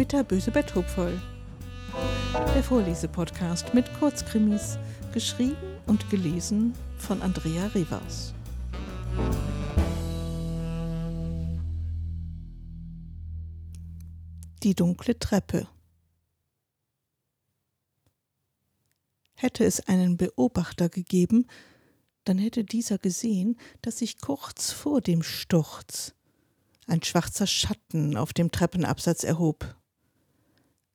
Bitterböse Betthupferl. Der Vorlesepodcast mit Kurzkrimis, geschrieben und gelesen von Andrea Rivers. Die dunkle Treppe. Hätte es einen Beobachter gegeben, dann hätte dieser gesehen, dass sich kurz vor dem Sturz ein schwarzer Schatten auf dem Treppenabsatz erhob.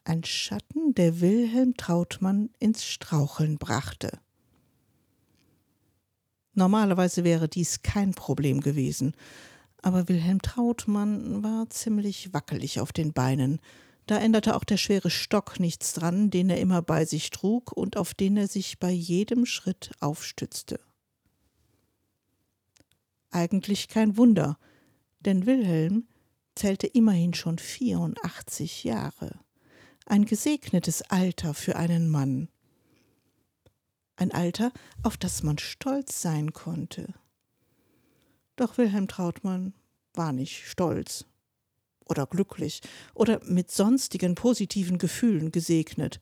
Ein Schatten, der Wilhelm Trautmann ins Straucheln brachte. Normalerweise wäre dies kein Problem gewesen, aber Wilhelm Trautmann war ziemlich wackelig auf den Beinen. Da änderte auch der schwere Stock nichts dran, den er immer bei sich trug und auf den er sich bei jedem Schritt aufstützte. Eigentlich kein Wunder, denn Wilhelm zählte immerhin schon 84 Jahre. Ein gesegnetes Alter für einen Mann. Ein Alter, auf das man stolz sein konnte. Doch Wilhelm Trautmann war nicht stolz oder glücklich oder mit sonstigen positiven Gefühlen gesegnet.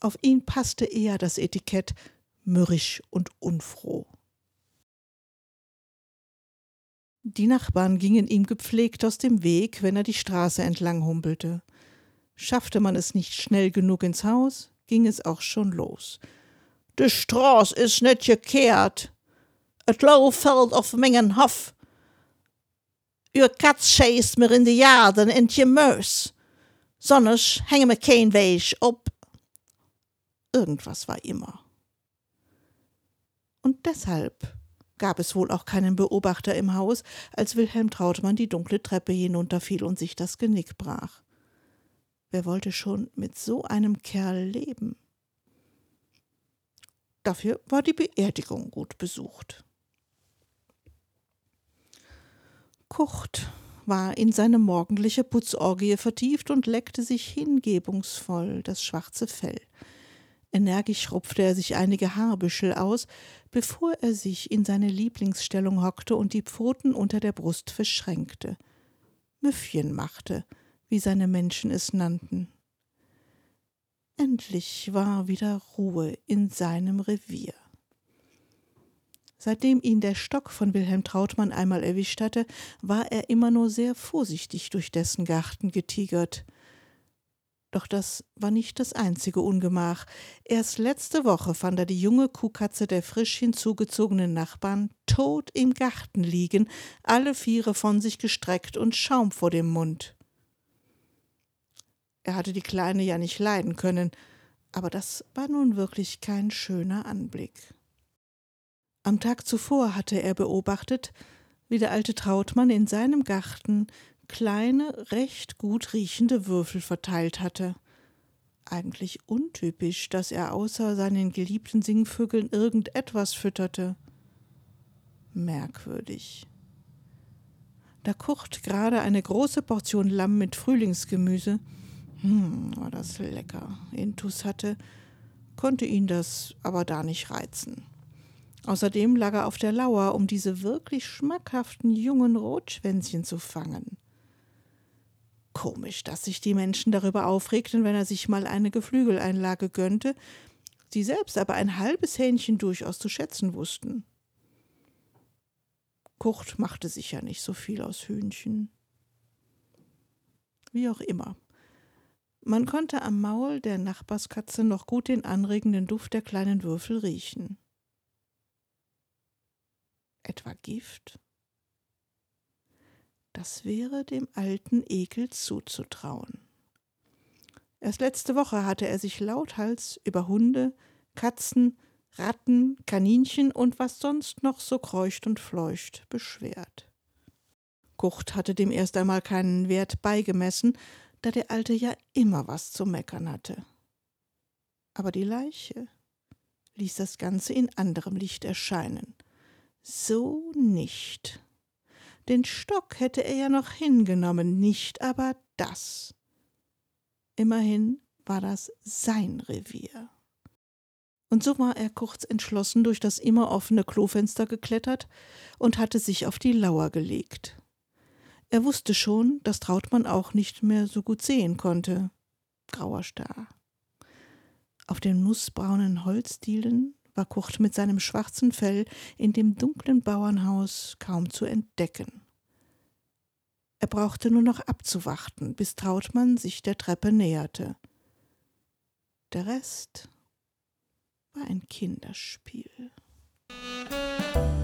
Auf ihn passte eher das Etikett mürrisch und unfroh. Die Nachbarn gingen ihm gepflegt aus dem Weg, wenn er die Straße entlang humpelte. Schaffte man es nicht schnell genug ins Haus, ging es auch schon los. De Straß is net gekehrt. Et Lau fällt auf mengen Hof. Uw kat scheißt mir in de Jaden in je Mös. Sonners hänge mir kein Weg op. Irgendwas war immer. Und deshalb gab es wohl auch keinen Beobachter im Haus, als Wilhelm Trautmann die dunkle Treppe hinunterfiel und sich das Genick brach. Wer wollte schon mit so einem Kerl leben? Dafür war die Beerdigung gut besucht. Kurt war in seine morgendliche Putzorgie vertieft und leckte sich hingebungsvoll das schwarze Fell. Energisch rupfte er sich einige Haarbüschel aus, bevor er sich in seine Lieblingsstellung hockte und die Pfoten unter der Brust verschränkte. Müffchen machte, wie seine Menschen es nannten. Endlich war wieder Ruhe in seinem Revier. Seitdem ihn der Stock von Wilhelm Trautmann einmal erwischt hatte, war er immer nur sehr vorsichtig durch dessen Garten getigert. Doch das war nicht das einzige Ungemach. Erst letzte Woche fand er die junge Kuhkatze der frisch hinzugezogenen Nachbarn tot im Garten liegen, alle Viere von sich gestreckt und Schaum vor dem Mund. Er hatte die Kleine ja nicht leiden können, aber das war nun wirklich kein schöner Anblick. Am Tag zuvor hatte er beobachtet, wie der alte Trautmann in seinem Garten kleine, recht gut riechende Würfel verteilt hatte. Eigentlich untypisch, dass er außer seinen geliebten Singvögeln irgendetwas fütterte. Merkwürdig. Da Kurt gerade eine große Portion Lamm mit Frühlingsgemüse, hm, war das lecker, intus hatte, konnte ihn das aber da nicht reizen. Außerdem lag er auf der Lauer, um diese wirklich schmackhaften jungen Rotschwänzchen zu fangen. Komisch, dass sich die Menschen darüber aufregten, wenn er sich mal eine Geflügeleinlage gönnte, sie selbst aber ein halbes Hähnchen durchaus zu schätzen wussten. Kurt machte sicher nicht so viel aus Hühnchen. Wie auch immer. Man konnte am Maul der Nachbarskatze noch gut den anregenden Duft der kleinen Würfel riechen. Etwa Gift? Das wäre dem alten Ekel zuzutrauen. Erst letzte Woche hatte er sich lauthals über Hunde, Katzen, Ratten, Kaninchen und was sonst noch so kreucht und fleucht beschwert. Kurt hatte dem erst einmal keinen Wert beigemessen, da der Alte ja immer was zu meckern hatte. Aber die Leiche ließ das Ganze in anderem Licht erscheinen. So nicht. Den Stock hätte er ja noch hingenommen, nicht aber das. Immerhin war das sein Revier. Und so war er kurz entschlossen durch das immer offene Klofenster geklettert und hatte sich auf die Lauer gelegt. Er wusste schon, dass Trautmann auch nicht mehr so gut sehen konnte. Grauer Star. Auf den nussbraunen Holzdielen war Kurt mit seinem schwarzen Fell in dem dunklen Bauernhaus kaum zu entdecken. Er brauchte nur noch abzuwarten, bis Trautmann sich der Treppe näherte. Der Rest war ein Kinderspiel. Musik